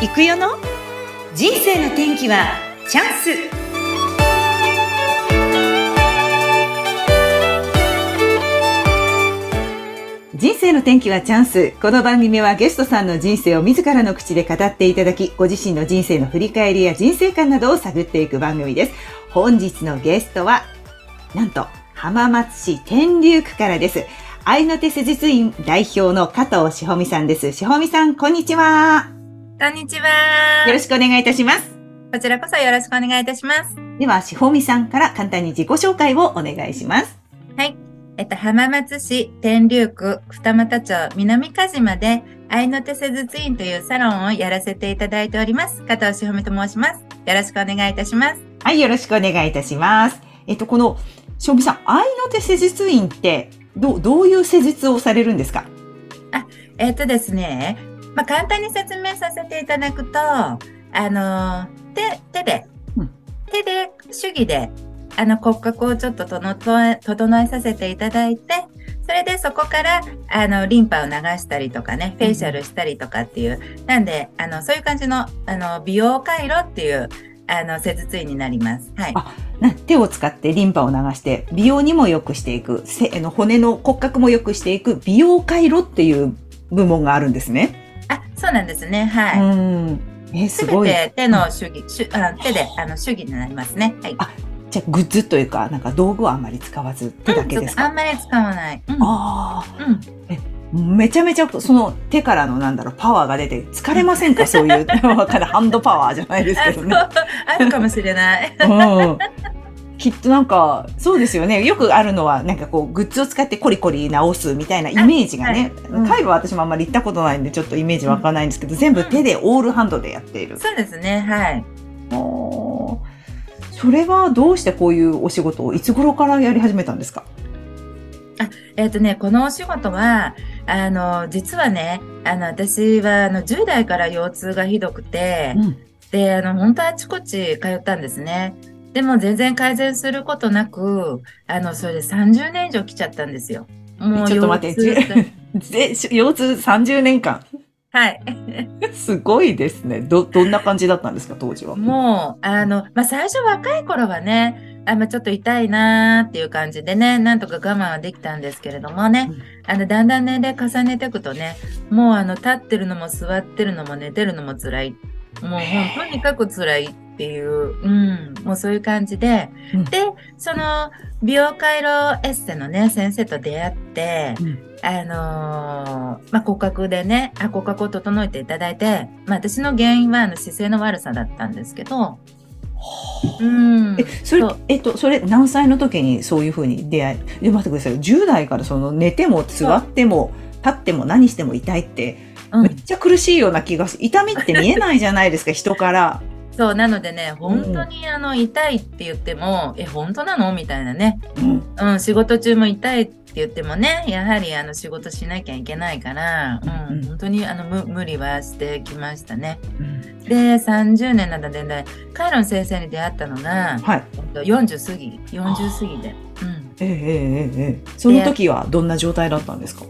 行くよの？人生の天気はチャンス人生の天気はチャンス。この番組はゲストさんの人生を自らの口で語っていただき、ご自身の人生の振り返りや人生観などを探っていく番組です。本日のゲストは、なんと、浜松市天竜区からです。愛の手施術院代表の加藤しほみさんです。しほみさん、こんにちは。こんにちは。よろしくお願いいたします。こちらこそよろしくお願いいたします。では、しほみさんから簡単に自己紹介をお願いします。はい。えっと、浜松市天竜区二俣町南鹿島で愛の手施術院というサロンをやらせていただいております。加藤しほみと申します。よろしくお願いいたします。はい、よろしくお願いいたします。えっと、この、しほみさん、愛の手施術院って、どう、どういう施術をされるんですか？えっとですね、まあ、簡単に説明させていただくと、あの、手、手でうん、手で、手技で、あの骨格をちょっと整え、整えさせていただいて、それでそこから、あの、リンパを流したりとかね、フェイシャルしたりとかっていう、なんで、あの、そういう感じの、あの、美容回路っていう、あの、施術院になります。はい。手を使ってリンパを流して、美容にも良くしていく、せあの骨の骨格も良くしていく、美容回路っていう部門があるんですね。あ、そうなんですね。うはい。ん。え、すごい。て手の手技、手あ手で、あの、手技になりますね。はい。あじゃあ、グッズというか、なんか道具はあんまり使わず、手だけですうんあか、んまり使わない。うん。あうん。あ、めちゃめちゃ、その手からのなんだろう、パワーが出て、疲れませんか？そういう、ハンドパワーじゃないですけどね。あるかもしれない。うん。きっとなんか、そうですよね。よくあるのは、なんかこう、グッズを使ってコリコリ直すみたいなイメージがね。はいうん介護は私もあんまり行ったことないんで、ちょっとイメージわかんないんですけど、全部手でオールハンドでやっている。そうですね。はい。おーそれはどうしてこういうお仕事をいつ頃からやり始めたんですか？えっ、とね、このお仕事は、あの、実はね、あの、私は、あの、10代から腰痛がひどくて、うん。で、あの、本当あちこち通ったんですね。でも全然改善することなく、あの、それで30年以上来ちゃったんですよ。もちょっと待って腰痛で、腰痛30年間。はい。すごいですね。ど、どんな感じだったんですか、当時は？もう、あの、まあ、最初若い頃はね、あまあ、ちょっと痛いなーっていう感じでね、なんとか我慢はできたんですけれどもね、あの、だんだん年齢重ねていくとね、もうあの、立ってるのも座ってるのも寝てるのも辛い。もうとにかく辛いっていう、うん、もうそういう感じで、うん。で、その、美容回路エッセのね、先生と出会って、うん。あのーまあ、骨格でね、あ、骨格を整えていただいて、まあ、私の原因はあの姿勢の悪さだったんですけど、うん。え、それえっと、それ何歳の時にそういうふうに出会い、え、待ってください。10代からその寝ても座っても立っても何しても痛いって、うん。めっちゃ苦しいような気がし、痛みって見えないじゃないですか、人から。そう、なのでね、本当にあの、痛いって言っても、え、本当なの？みたいなね。うん。うん、仕事中も痛いって言ってもね、やはりあの、仕事しなきゃいけないから、ううんん、本当にあの、無無理はしてきましたね。うんで、30年なんだでね、カイロン先生に出会ったのが、はい。えっと40過ぎ、40過ぎで。うん。ええええええその時はどんな状態だったんですか？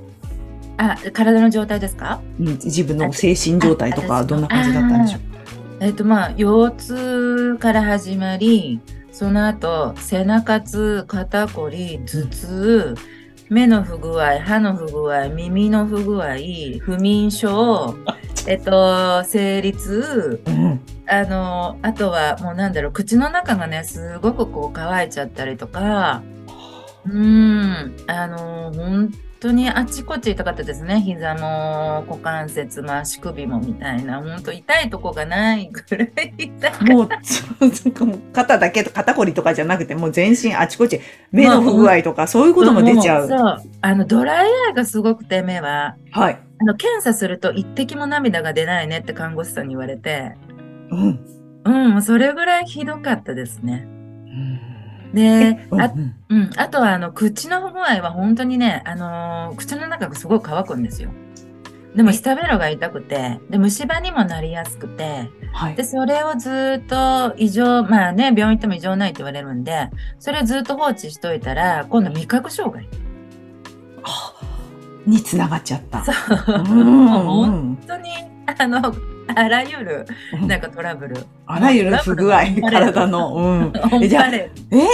あ、体の状態ですか？うん、自分の精神状態とかあどんな感じだったんでしょう？えっと、まあ、腰痛から始まり、その後、背中痛、肩こり、頭痛、目の不具合、歯の不具合、耳の不具合、不眠症、えっと、生理痛、うん。あの、あとはもうなんだろう、口の中がね、すごくこう乾いちゃったりとか、うーん、あの、本当にあちこち痛かったですね。膝も股関節も足首もみたいな、本当痛いとこがないぐらい痛かった。もう、そうもう肩だけと肩こりとかじゃなくて、もう全身あちこち、目の不具合とか、そういうことも出ちゃう。んそう。あの、ドライアイがすごくて、目は。はい。あの、検査すると一滴も涙が出ないねって看護師さんに言われて、うん。うん、それぐらいひどかったですね。うんで、あうんうんうん。あとは、あの、口の不具合は本当にね、あのー口の中がすごい乾くんですよ。でも、下ベロが痛くて、で、虫歯にもなりやすくて、はいで、。それをずっと異常、まあね、病院行っても異常ないって言われるんで、それをずっと放置しといたら、今度味覚障害。あにつながっちゃった。そう。うん本うん当に、あの、あらゆるなんかトラブル。あらゆる不具合、体の。うん。えじゃあえ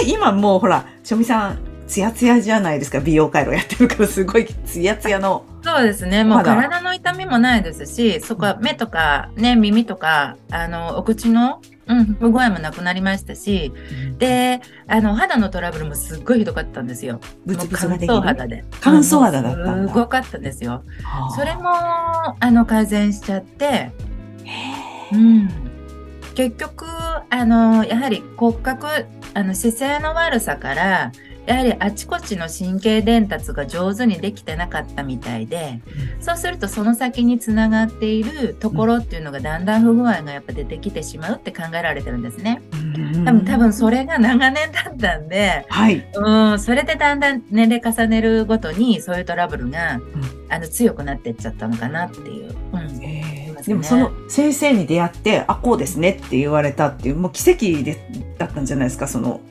今もうほら、しょみさん、ツヤツヤじゃないですか？美容回路やってるから、すごいツヤツヤの。そうですね。もう体の痛みもないですし、そこは目とかね、耳とか、あの、お口の、うん、不具合もなくなりましたし、で、あの、肌のトラブルもすっごいひどかったんですよ。ブツブツ。乾燥肌で。乾燥肌だったすごかったですよ。はあそれも、あの、改善しちゃって、うん。結局、あの、やはり骨格、あの、姿勢の悪さから、やはりあちこちの神経伝達が上手にできてなかったみたいで、そうするとその先につながっているところっていうのがだんだん不具合がやっぱ出てきてしまうって考えられてるんですね。多分多分それが長年だったんで、はい。うん、それでだんだん年齢重ねるごとにそういうトラブルが、あの強くなっていっちゃったのかなっていう。うんねでもその先生に出会って、あ、こうですねって言われたっていう、もう奇跡でだったんじゃないですか、その、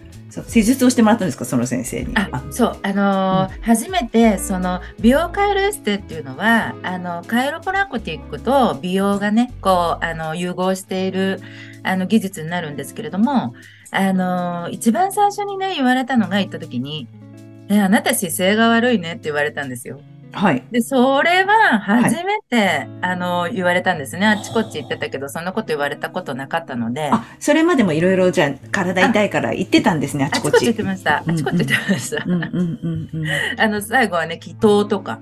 施術をしてもらったんですか、その先生に。あそうあのー初めてその美容カイロエステっていうのはあのカイロプラクティックと美容がねこうあの融合しているあの技術になるんですけれどもあのー一番最初にね言われたのが言った時に「えあなた姿勢が悪いね」って言われたんですよ。はい。でそれは初めて、あの言われたんですねあっちこっち言ってたけどそんなこと言われたことなかったので。あ、それまでもいろいろじゃあ体痛いから言ってたんですね、ああちこっちちこち。言ってました。あちこっち言ってました。うんうんうんうん。あの、最後はね、祈祷とか。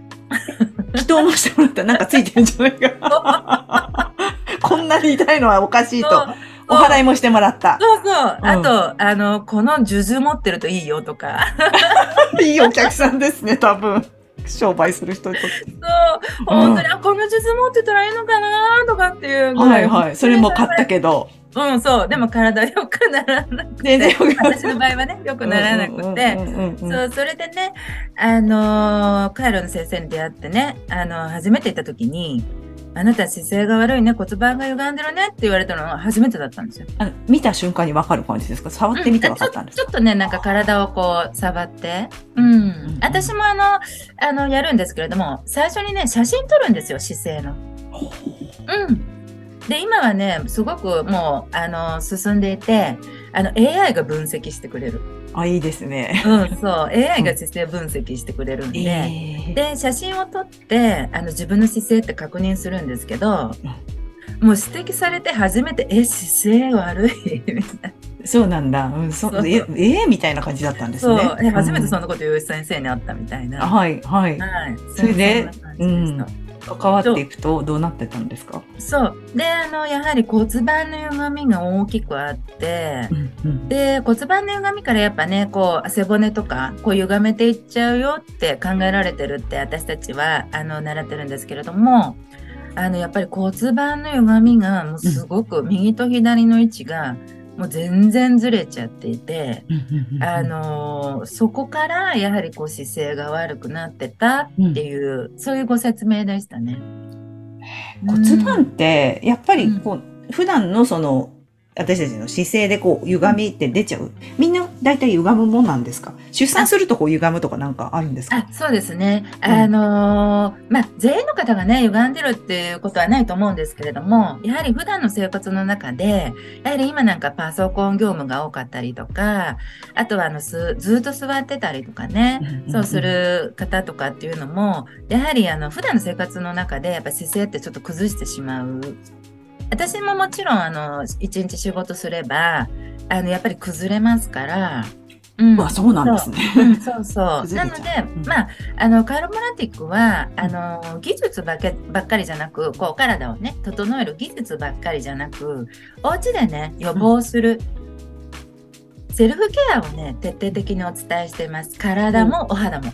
祈祷もしてもらったらなんかついてるんじゃないか。こんなに痛いのはおかしいと。お祓いもしてもらった。そうそう。うんあと、あの、この数珠持ってるといいよとか。いいお客さんですね、多分。商売する人にとって。そう。本当に、あ、この数珠持ってたらいいのかなとかっていうはいはい。それも買ったけど。うん、そう。でも体良くならなくて。私の場合はね、良くならなくて。そう、それでね、あのーカイロの先生に出会ってね、あの初めて行った時に、あなた姿勢が悪いね、骨盤が歪んでるねって言われたのが初めてだったんですよ。あの見た瞬間に分かる感じですか？触ってみて分かったんですか、ちょちょっとね、なんか体をこう触って。うん。私もあの、あの、やるんですけれども、最初にね、写真撮るんですよ、姿勢の。うん。で、今はね、すごくもう、あの、進んでいて、あの、AI が分析してくれる。あ、いいですね。うん、そう。AI が姿勢分析してくれるんで、えーで、写真を撮って、あの、自分の姿勢って確認するんですけど、もう指摘されて初めて、え、姿勢悪い？みたいな。そうなんだ。うん、そそうえ、えー？みたいな感じだったんですそう初めてそんんなこと言う先生に会ったみたいな。あはい、はい。はい。それで？そん関わっていくとどうなってたんですか？そう。で、あの、やはり骨盤の歪みが大きくあって、うんうんで、骨盤の歪みからやっぱね、こう、背骨とか、こう、歪めていっちゃうよって考えられてるって、私たちは、あの、習ってるんですけれども、あの、やっぱり骨盤の歪みが、もうすごく、右と左の位置が、もう全然ずれちゃっていて、あのそこからやはりこう姿勢が悪くなってたっていう、そういうご説明でしたね。骨盤ってやっぱりこう、普段のその私たちの姿勢でこう歪みって出ちゃう。みんな大体歪むもんなんですか？出産するとこう歪むとかなんかあるんですか？あそうですね。うん。あのーまあ、全員の方がね、歪んでるっていうことはないと思うんですけれども、やはり普段の生活の中で、やはり今なんかパソコン業務が多かったりとか、あとはあのすずっと座ってたりとかね、そうする方とかっていうのも、やはりあの普段の生活の中でやっぱ姿勢ってちょっと崩してしまう。私ももちろんあの一日仕事すればあのやっぱり崩れますから。うんうわそうなんですねうんそうそう。なのでう、うんまあ、あの、カイロプラティックは、あの、技術ばっかばっかりじゃなく、こう、体をね、整える技術ばっかりじゃなく、お家でね、予防する、セルフケアをね、徹底的にお伝えしています。体もお肌も。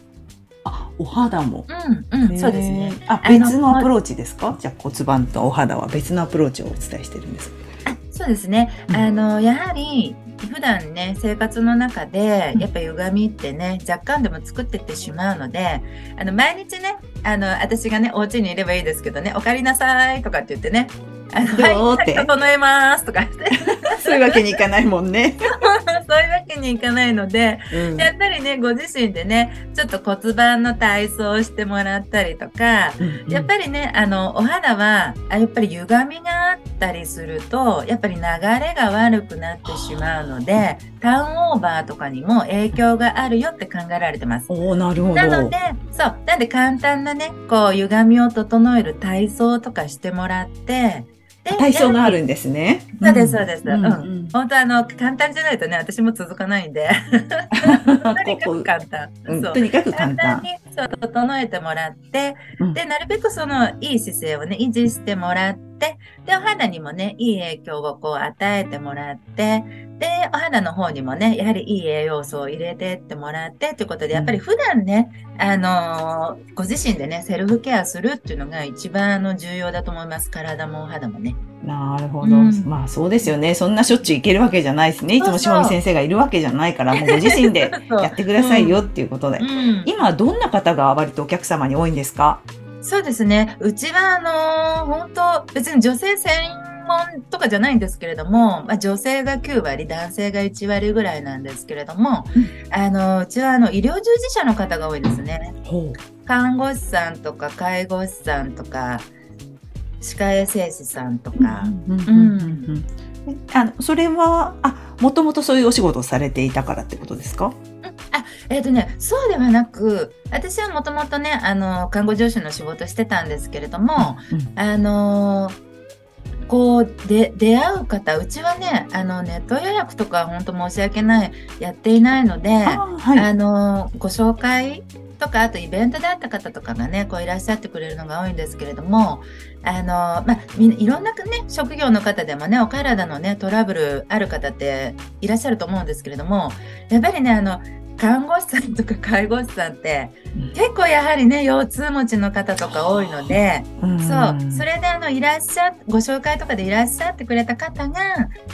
あお肌も。うん、うん、そうですね。あ別のアプローチですか？じゃあ骨盤とお肌は別のアプローチをお伝えしてるんです。あそうですね。うん。あの、やはり、普段ね、生活の中で、やっぱ歪みってね、若干でも作ってってしまうので、あの、毎日ね、あの、私がね、お家にいればいいですけどね、お帰りなさいとかって言ってね、あの、はい、整えますとか。そういうわけにいかないもんね。そういうわけにいかないので、うん。やっぱりね、ご自身でね、ちょっと骨盤の体操をしてもらったりとか、うんやっぱりね、あの、お肌は、あやっぱり歪みがあったりすると、やっぱり流れが悪くなってしまうので、ターンオーバーとかにも影響があるよって考えられてます。おーなるほど。なので、そう、なんで簡単なね、こう、歪みを整える体操とかしてもらって、で体操がある。るんですね。そうですそうですんうんん本当あの、簡単じゃないとね、私も続かないんで、とにかく簡単。とにかく簡単。簡単に整えてもらって、うんで、なるべくそのいい姿勢をね、維持してもらって、で、お肌にもね、いい影響をこう与えてもらって、で、お肌の方にもね、やはりいい栄養素を入れてってもらって、ということで、やっぱり普段ね、あのーご自身でね、セルフケアするっていうのが一番あの重要だと思います。体もお肌もね。なるほど。うんまあそうですよね。そんなしょっちゅう行けるわけじゃないですね。いつもそうそうしもみ先生がいるわけじゃないから、もうご自身でやってくださいよっていうことでう。ん。今どんな方が割とお客様に多いんですか？そうですね。うちは、あのー本当別に女性専門とかじゃないんですけれども、まあ、女性が9割、男性が1割ぐらいなんですけれども、あのーうちは、あの、医療従事者の方が多いですね。ほ看護師さんとか、介護士さんとか、歯科衛生士さんとか、あのそれは、あ、もともとそういうお仕事をされていたからってことですか？えっ、とね、そうではなく、私はもともとね、あの、看護助手の仕事してたんですけれども、うんあのーこうで出会う方うちはねあのネット予約とか本当申し訳ないやっていないので、あはい。あのご紹介とかあとイベントであった方とかがねこういらっしゃってくれるのが多いんですけれどもあの、まあ、みいろんな、ね、職業の方でもねお体のねトラブルある方っていらっしゃると思うんですけれどもやっぱりねあの看護師さんとか 介護士さんってうん結構やはりね腰痛持ちの方とか多いので。うんそう、それであのいらっしゃご紹介とかでいらっしゃってくれた方が、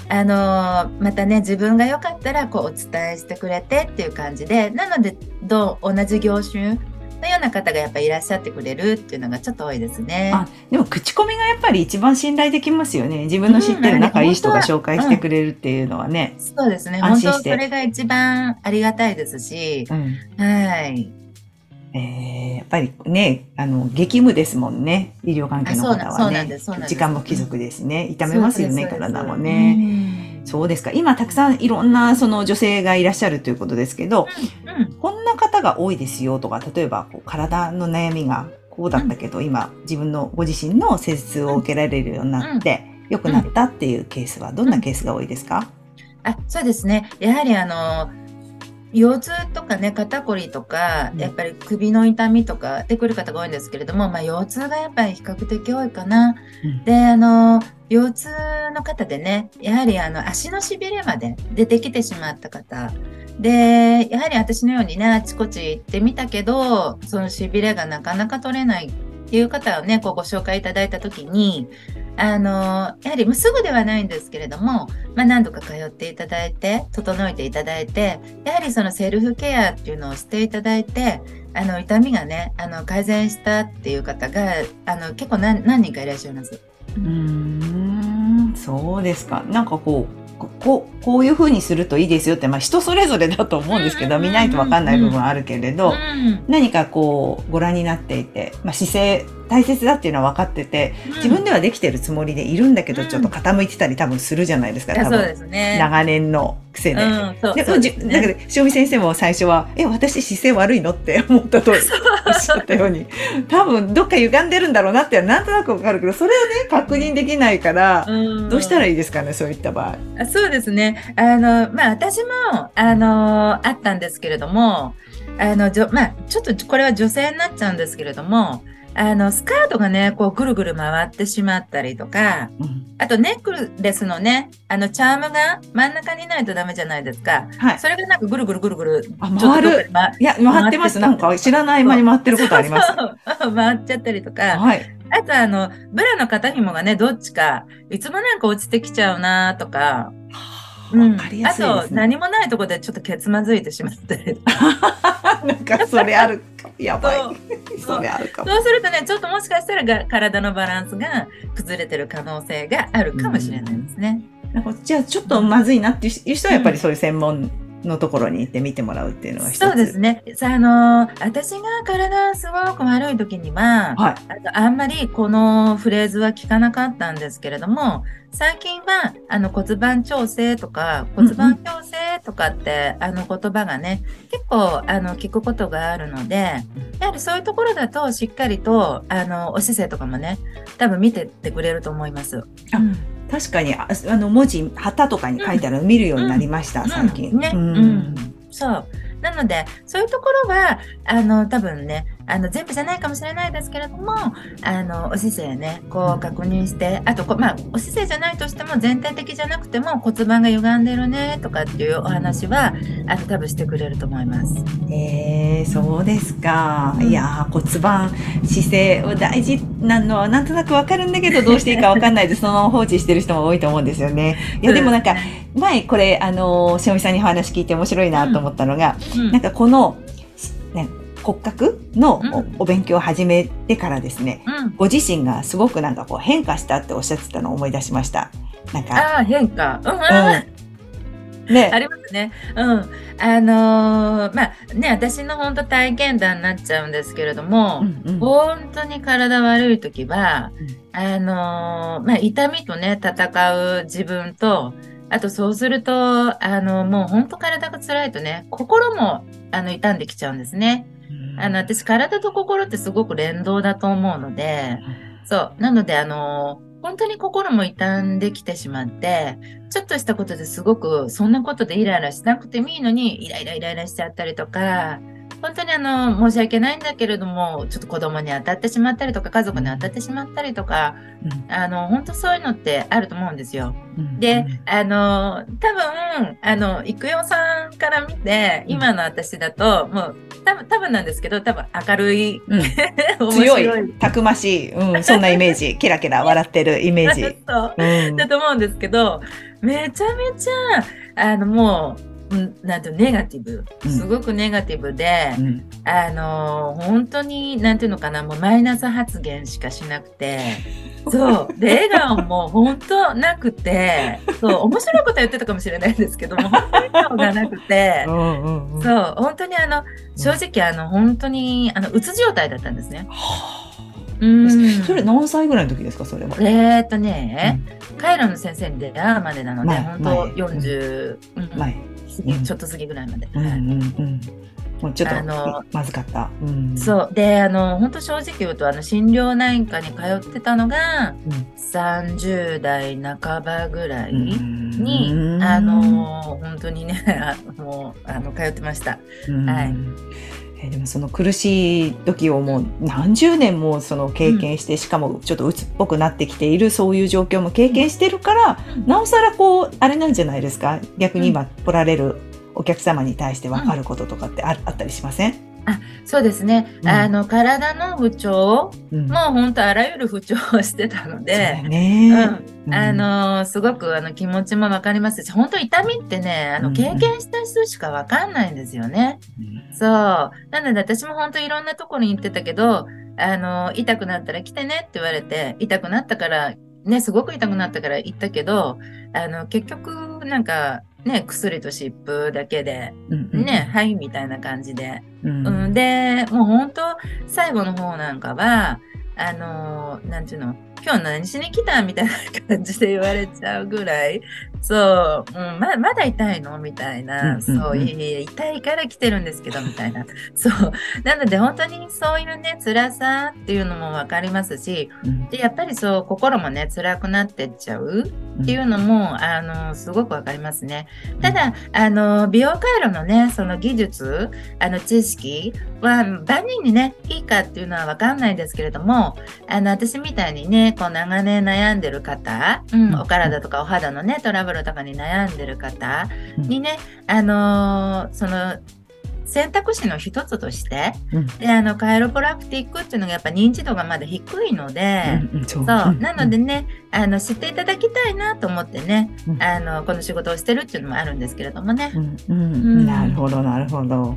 あのまたね自分がよかったらこうお伝えしてくれてっていう感じで、なのでどう同じ業種のような方がやっぱいらっしゃってくれるっていうのがちょっと多いですね。あでも口コミがやっぱり一番信頼できますよね。自分の知ってる仲いい人が紹介してくれるっていうのはね。そうですね。本当安心してそれが一番ありがたいですし、うんはい。えーやっぱりね、あの、激務ですもんね。医療関係の方はね時間も貴族ですしね。痛めますよね、体もね。うんそうですか。今たくさんいろんなその女性がいらっしゃるということですけど、うんこんな方が多いですよとか、例えばこう体の悩みがこうだったけど、今自分のご自身の施術を受けられるようになって、良くなったっていうケースはどんなケースが多いですか、あそうですね。やはりあの腰痛とかね肩こりとかうん。やっぱり首の痛みとかでくる方が多いんですけれども、まあ、腰痛がやっぱり比較的多いかな。うん。であの腰痛の方でねやはりあの足のしびれまで出てきてしまった方でやはり私のようにねあちこち行ってみたけどそのしびれがなかなか取れないっていう方をねこうご紹介いただいた時にあのやはりすぐではないんですけれども、まあ、何度か通っていただいて整えていただいてやはりそのセルフケアっていうのをしていただいてあの痛みがねあの改善したっていう方があの結構何人かいらっしゃいます。うーん、そうですか。なんかこう、ここうこういう風にするといいですよって、まあ人それぞれだと思うんですけど、見ないとわかんない部分はあるけれど、うん何かこうご覧になっていて、まあ姿勢大切だっていうのは分かってて、自分ではできてるつもりでいるんだけど、うんちょっと傾いてたり多分するじゃないですか、多分。すね。長年の癖で。うん、そうでですねだけど塩見先生も最初は「え私姿勢悪いの?」って思ったとおっしゃったように多分どっか歪んでるんだろうなってなんとなくわかるけどそれをね確認できないから、うんどうしたらいいですかねそういった場合。あそうですね。あの、まあ、私も、あの、あったんですけれども、あの、じょまあ、ちょっとこれは女性になっちゃうんですけれども、あの、スカートがね、こう、ぐるぐる回ってしまったりとか、うん。あと、ネックレスのね、あの、チャームが真ん中にないとダメじゃないですか。はい、それがなんかぐるぐるぐるぐる、あ回にまいや回ってます。なんか知らない間に回ってることあります。そう。回っちゃったりとか、はい、あとあの、ブラの肩紐がね、どっちか、いつもなんか落ちてきちゃうなとか、わかりやすいあと。何もないところでちょっとケツまずいてしまったり。なんかそれある。かやばいそうそれあるかも。そうするとね、ちょっともしかしたらが体のバランスが崩れてる可能性があるかもしれないですね。なんかじゃあちょっとまずいなっていう人はやっぱりそういう専門のところに行って見てもらうっていうのは。そうですね。さあの私が体すごく悪い時には、はい。あのあんまりこのフレーズは聞かなかったんですけれども、最近はあの骨盤調整とか骨盤矯正とかって、あの言葉がね、結構あの聞くことがあるので、やはりそういうところだとしっかりとあのお姿勢とかもね、多分見てってくれると思います。あうん確かに、ああの文字、旗とかに書いてあるのを見るようになりました、うん。最近。うん。ね。うん。そう。なので、そういうところは、あの、多分ね、あの、全部じゃないかもしれないですけれども、あの、お姿勢ね、こう確認して、あとこ、まあ、お姿勢じゃないとしても、全体的じゃなくても骨盤が歪んでるね、とかっていうお話は、あの、多分してくれると思います。えー、そうですか。うんいやー骨盤、姿勢は大事なのはなんとなくわかるんだけど、どうしていいかわかんないで、そのまま放置してる人も多いと思うんですよね。いや、でもなんか、前これ、あのー、塩見さんにお話聞いて面白いなと思ったのが、うん、なんかこの、ね、骨格のお,、勉強を始めてからですね、うん。ご自身がすごくなんかこう変化したっておっしゃってたのを思い出しました。なんか、ああ、変化。うん、うん。ねありますね。うん。あのーまあね、私の本当体験談になっちゃうんですけれども、うんうん本当に体悪い時は、うんあのーまあ、痛みとね、戦う自分と、あとそうすると、あの、もう本当体が辛いとね、心も、あの、傷んできちゃうんですね。あの、私、体と心ってすごく連動だと思うので、そう。なので、あの、本当に心も傷んできてしまって、ちょっとしたことですごく、そんなことでイライラしなくてもいいのに、イライライライラしちゃったりとか、本当にあの、申し訳ないんだけれども、ちょっと子供に当たってしまったりとか、家族に当たってしまったりとか、あの、本当そういうのってあると思うんですよ。うん。で、あの、多分、あの、育代さんから見て、今の私だと、もう、多分、多分なんですけど、多分明るい、うん。面強白い、たくましい、うん、そんなイメージ、ケラケラ笑ってるイメージ。だと思うんですけど、めちゃめちゃ、あの、もう、うんなんていうのネガティブ。うんすごくネガティブで、うんあの、本当に、なんていうのかな、もうマイナス発言しかしなくて、そう。で、笑顔も本当なくて、そう、面白いことは言ってたかもしれないんですけども、本当に笑顔がなくて う、んうんうんそう、本当にあの、正直あの、本当に、あの、うつ状態だったんですね。はうん。あそれ何歳ぐらいの時ですか、それは？えーっとね、カイロの先生に出会うまでなので、前本当前40、うん前。過ぎちょっと過ぎぐらいまで。はいうんうんうん。もうちょっとあのまずかった。うんそう。で、あの、本当正直言うと、あの、心療内科に通ってたのが、うん30代半ばぐらいに、うんあの、本当にね、あもう、あの、通ってました。うんはいえでもその苦しい時をもう何十年もその経験して、しかもちょっと鬱っぽくなってきているそういう状況も経験してるから、うん。なおさらこうあれなんじゃないですか？逆に今来られるお客様に対して分かることとかってあ,、あったりしません、そうですね。うん。あの、体の不調、うん、もう本当あらゆる不調をしてたのでうん。あのすごくあの気持ちもわかりますし、本当痛みってね、あのうん。経験した人しかわかんないんですよね。うん。そう。なので私も本当いろんなところに行ってたけど、あの、痛くなったら来てねって言われて、痛くなったから、ね、すごく痛くなったから行ったけど、あの、結局、なんか、ね、薬と湿布だけで、うんうんね、はい、みたいな感じで。うん。うん、で、もう本当、最後の方なんかは、あのーなんていうの、今日何しに来たみたいな感じで言われちゃうぐらい、そう、うん、ままだ痛いの？みたいうんな、うん。そう、うんいやいや、痛いから来てるんですけど、みたいな。そう。なので、本当にそういうね、辛さっていうのもわかりますし、うん。で、やっぱりそう、心もね、辛くなってっちゃうっていうのも、あの、すごくわかりますね。ただ、あの、美容回路のね、その技術、あの、知識は、万人にね、いいかっていうのはわかんないですけれども、あの、私みたいにね、こう、長年悩んでる方、うん、うんお体とかお肌のね、トラブルとかに悩んでる方うんにね、あのその、選択肢の一つとして、うん。で、あの、カイロプラクティックっていうのがやっぱ認知度がまだ低いので、うんうんそう。なのでね、あの、知っていただきたいなと思ってね、うん。あの、この仕事をしてるっていうのもあるんですけれどもね。うんうん。うん。なるほどなるほど。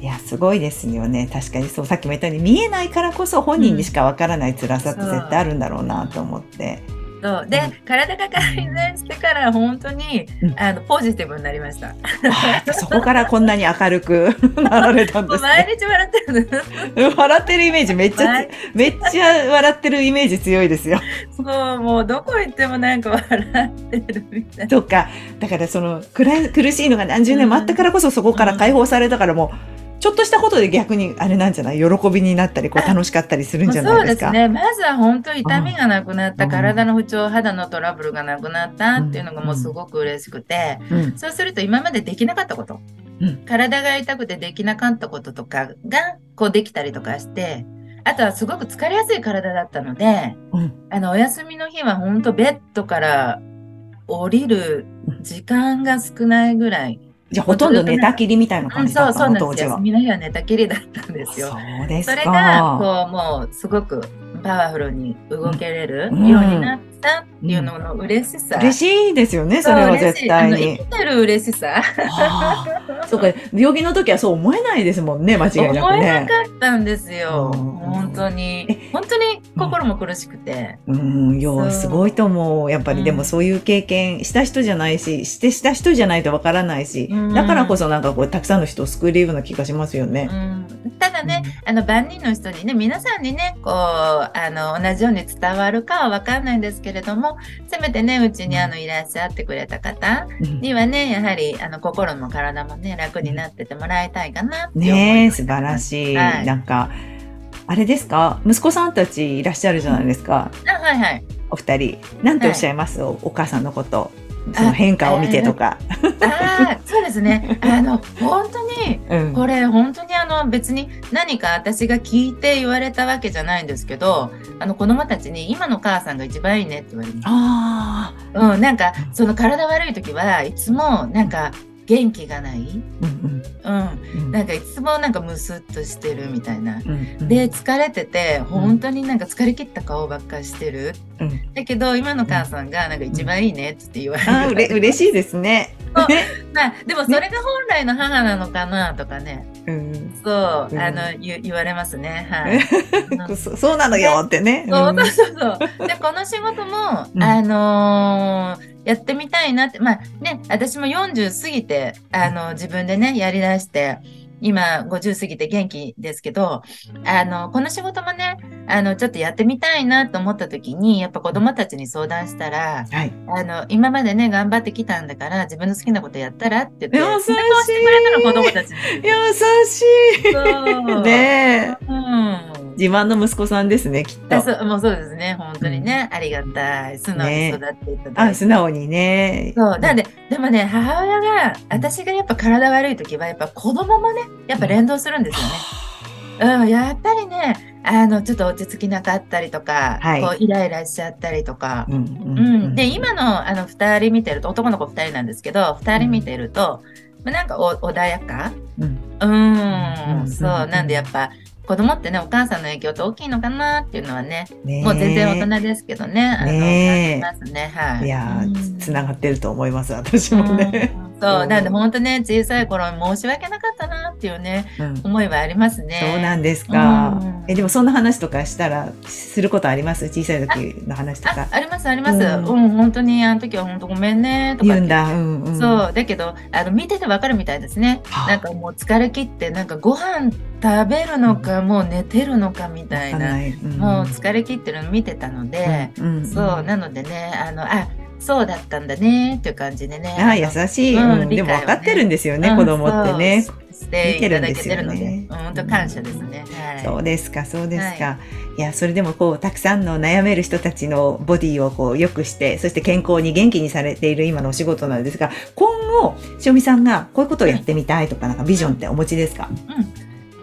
いやすごいですよね。確かにそうさっきも言ったように見えないからこそ本人にしかわからない辛さって絶対あるんだろうなと思って。そうで、体が改善してから本当に、うんあのポジティブになりました。あそこからこんなに明るく なられたんですね。毎日笑ってる。笑ってるイメージめっちゃめっちゃ笑ってるイメージ強いですよ。そうもうどこ行ってもなんか笑ってるみたいな。とか、だからその苦い苦しいのが何十年もあったからこそそこから解放されたからもう、ちょっとしたことで逆にあれなんじゃない？喜びになったり、こう楽しかったりするんじゃないですか？そうですね。まずは本当痛みがなくなった、うん体の不調、肌のトラブルがなくなったっていうのがもうすごく嬉しくて、うん。そうすると今までできなかったこと、うん体が痛くてできなかったこととかがこうできたりとかして、あとはすごく疲れやすい体だったので、うんあのお休みの日は本当ベッドから降りる時間が少ないぐらい。じゃあほとんど寝たきりみたいなうん、そう感じだったの、そうなんですよ。休。みの日は寝たきりだったんですよ。そうですか。それがこうもうすごくパワフルに動けれるよううんになったっていうのの嬉しさ。嬉しいですよね、それは絶対に生。きてる嬉しさ。ああそうか、病気の時はそう思えないですもんね、間違いなく思えなね。かったんですよ。うん本当にえ。本当に心も苦しくて。うん、いや、そうすごいと思う。やっぱり、うんでもそういう経験した人じゃないし、してした人じゃないとわからないし、うんだからこそなんかこう、たくさんの人を救えるような気がしますよねう。ん、ただね、あの万人の人にね皆さんにねこうあの同じように伝わるかは分かんないんですけれどもせめてねうちにあのいらっしゃってくれた方うんにはねやはりあの心も体もね楽になっててもらいたいかなってね素晴らしい。はいなんか、あれですか？息子さんたちいらっしゃるじゃないですか。あはいはいお二人。なんておっしゃいます、おお母さんのこと。その変化を見てとか。ああそうですねあの本当に うん。これ本当にあの別に何か私が聞いて言われたわけじゃないんですけどあの子供たちに今の母さんが一番いいねって言われますあうん、なんかその体悪い時はいつもなんか元気がない、あ。うんうん。なんかいつもなんかムスッとしてるみたいな。うんうんで疲れてて本当になんか疲れ切った顔ばっかしてる。うんだけど今の母さんがなんか一番いいねって言われる。あーうれ嬉しいですね。まあでもそれが本来の母なのかなとかね。うんそう、うんあの言言われますね。はい。う んそそうなのよってね。そううんそうそうそう。で、この仕事も、うんあのーやってみたいなって、まあね、私も40過ぎて、あの、自分でね、やりだして、今50過ぎて元気ですけど、あの、この仕事もね、あの、ちょっとやってみたいなと思った時に、やっぱ子供たちに相談したら、はい。あの、今までね、頑張ってきたんだから、自分の好きなことやったらって言って、優しいしてくれたの、子供たちに。優しそう。い。ねえ。うん。自慢の息子さんですね、きっと。あそうもうそうですね、本当にね、ありがたい。素直に育っていただあ、いて。素直にね。そう。なんで、でもね、母親が、私がやっぱ体悪い時は、やっぱ子供もね、やっぱ連動するんですよね。うん、やっぱりね、あの、ちょっと落ち着きなかったりとか、はいこうイライラしちゃったりとか。うんうん、で、今のあの2人見てると、男の子2人なんですけど、2人見てると、まあなんかお穏やか？うんううんん、そう。なんでやっぱ、子供ってね、お母さんの影響って大きいのかなっていうのはね、もう全然大人ですけどね、あの、感じますね。はい。いやつながってると思います、私もね。うんそうう、んなんで本当ね、小さい頃申し訳なかったなっていうね、うん思いはありますね。そうなんですかうん。え、でもそんな話とかしたら、することあります？小さい時の話とあか。ありますあります。ううんん、本当にあの時は本当ごめんねとか言うんだ。うんうん。そうだけどあの見ててわかるみたいですね。はあなんかもう疲れ切ってなんかご飯食べるのか、もう寝てるのかみたいな、もう疲れ切ってるの見てたので、そうなのでねあのあそうだったんだねっていう感じでね。ああ、優しい。うんうんでも分かってるんですよね、うん子供ってね。見てるんですよねうん本当感謝ですね。はい。そうですか、そうですか。い、や、それでもこう、たくさんの悩める人たちのボディをこう、良くして、そして健康に元気にされている今のお仕事なんですが、今後、塩見さんがこういうことをやってみたいとか、なんかビジョンってお持ちですか？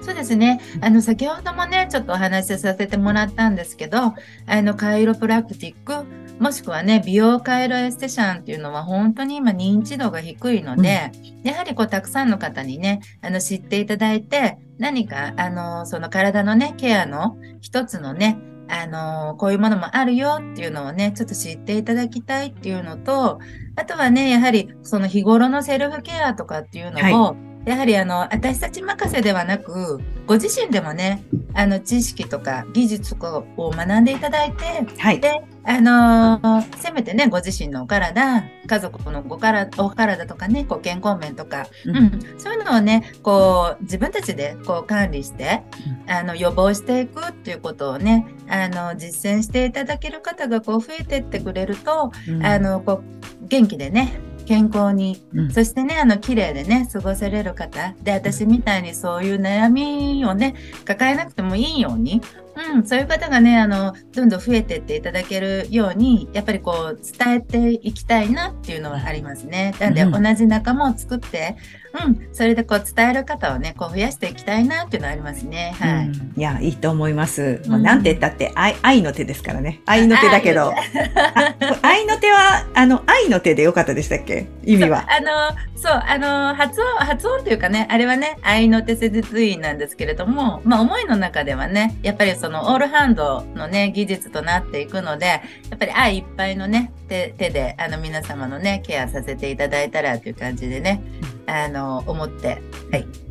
そうですね。あの、先ほどもね、ちょっとお話しさせてもらったんですけど、あの、カイロプラクティック、もしくはね、美容カイロエステシャンっていうのは本当に今認知度が低いので、やはりこう、たくさんの方にね、あの、知っていただいて、何か、あの、その体のね、ケアの一つのね、あの、こういうものもあるよっていうのをね、ちょっと知っていただきたいっていうのと、あとはね、やはりその日頃のセルフケアとかっていうのを、やはりあの、私たち任せではなく、ご自身でもね、あの、知識とか技術とかを学んでいただいて、はい。で、あのーせめてね、ご自身のお体、家族のごからお体とかね、こう健康面とか、ううん。ん、そういうのをね、こう、自分たちでこう管理して、あの、予防していくっていうことをね、あの、実践していただける方がこう増えてってくれると、うん。あの、こう、元気でね、健康に、うん。そしてね、あの、綺麗でね、過ごせれる方。で、私みたいにそういう悩みをね、抱えなくてもいいように、うん、そういう方がね、あの、どんどん増えてっていただけるように、やっぱりこう、伝えていきたいなっていうのはありますね。なので、うん同じ仲間を作って、うん、それでこう、伝える方をね、こう、増やしていきたいなっていうのはありますね。はい。うんいや、いいと思います。もううんなんて言ったって愛、愛の手ですからね。愛の手だけど。あ愛の手は、あの、愛の手でよかったでしたっけ？意味は。あの、そう、あの、発音、発音というかね、あれはね、愛の手施術院なんですけれども、まあ、思いの中ではね、やっぱりそのオールハンドのね、技術となっていくので、やっぱり愛いっぱいのね、手手で、あの、皆様のね、ケアさせていただいたらという感じでね、あの、思って、はい。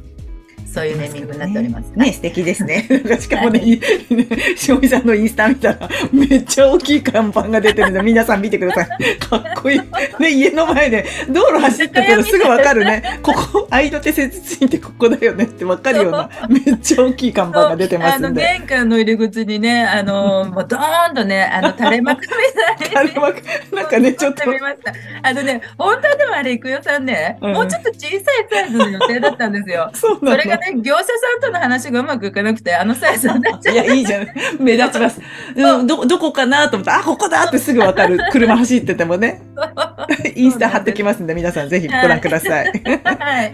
そういうネーミングになっております。ね、素敵ですね。しかもね、い しおみさんのインスタ見たら、めっちゃ大きい看板が出てるんで、皆さん見てください。かっこいい。ね、家の前で、道路走ってたらすぐわかるね。ここ、愛の手施術院ってここだよねってわかるような、めっちゃ大きい看板が出てますんで。玄関の入り口にね、あの、もうドーンとね、あの、垂れ幕みたいに あれわかなんかね、ちょっと。あのね、本当はでもあれ、いくよさんね、うんもうちょっと小さいサイズの予定だったんですよ。そうれがね、業者さんとの話がうまくいかなくて、あのサイズになっちゃいや、いいじゃん。目立ちます。うん、ど、どこかなと思ったら、あ、ここだってすぐわかる。車走っててもね。う。インスタ貼ってきますんで、皆さんぜひご覧ください。はい。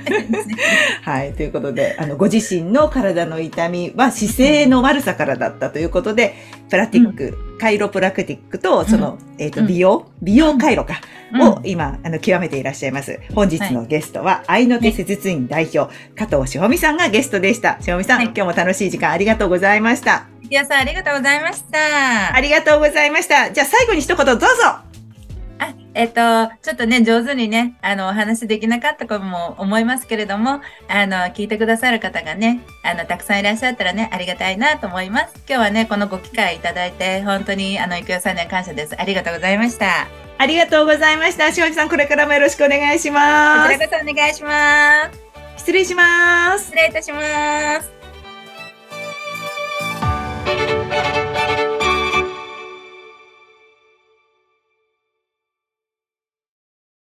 はい。ということで、あの、ご自身の体の痛みは姿勢の悪さからだったということで、プラティック、カイロプラクティックと、その、えっ、と、うん美容、美容回路か、うんを今、あの、極めていらっしゃいます。本日のゲストは、愛の手施術院代表、加藤しほみさんがゲストでした。しほみさん、はい今日も楽しい時間ありがとうございました。いやさん、ありがとうございました。ありがとうございました。じゃあ最後に一言どうぞあ、えっ、と、ちょっとね、上手にね、あの、お話できなかったことも思いますけれども、あの、聞いてくださる方がね、あの、たくさんいらっしゃったらね、ありがたいなと思います。今日はね、このご機会いただいて、本当に、あの、いくよさんには感謝です。ありがとうございました。ありがとうございました。しほみさん、これからもよろしくお願いしこますちら。こそお願いします。失礼します。失礼いたします。